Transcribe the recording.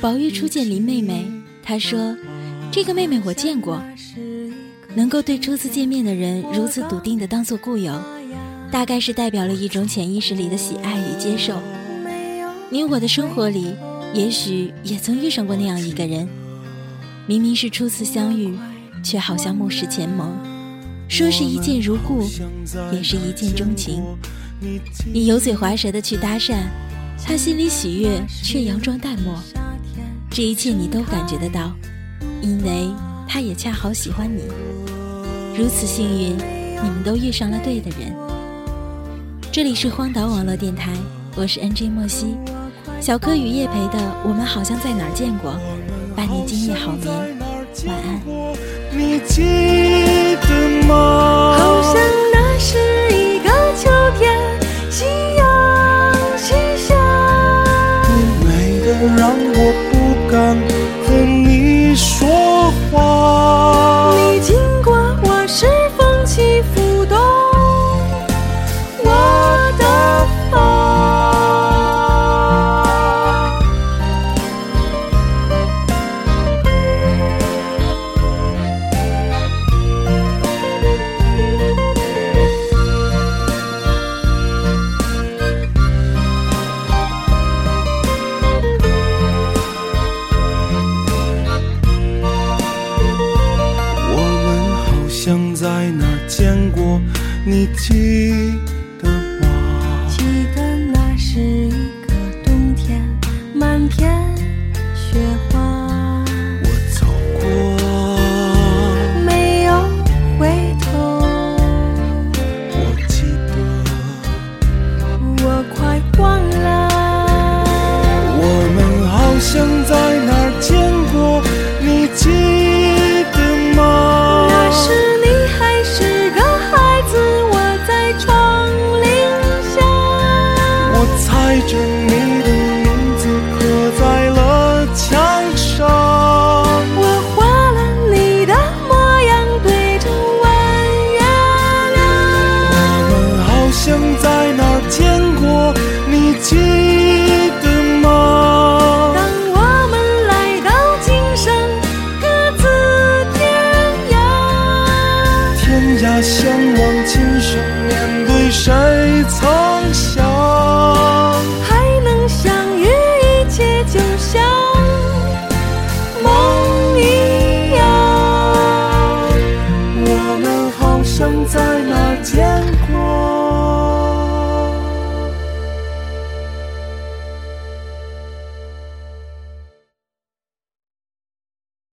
宝玉初见林妹妹，他说：“这个妹妹我见过。”能够对初次见面的人如此笃定的当做故友，大概是代表了一种潜意识里的喜爱与接受。你我的生活里，也许也曾遇上过那样一个人，明明是初次相遇，却好像目视前盟，说是一见如故，也是一见钟情。你油嘴滑舌的去搭讪，他心里喜悦，却佯装淡漠。这一切你都感觉得到，因为他也恰好喜欢你。如此幸运，你们都遇上了对的人。这里是荒岛网络电台，我是 N J 莫西，小柯与叶培的《我们好像在哪儿见过》，伴你今夜好眠，晚安。downward 见过，你记从小还能相遇一切就像梦一样。我们好像在哪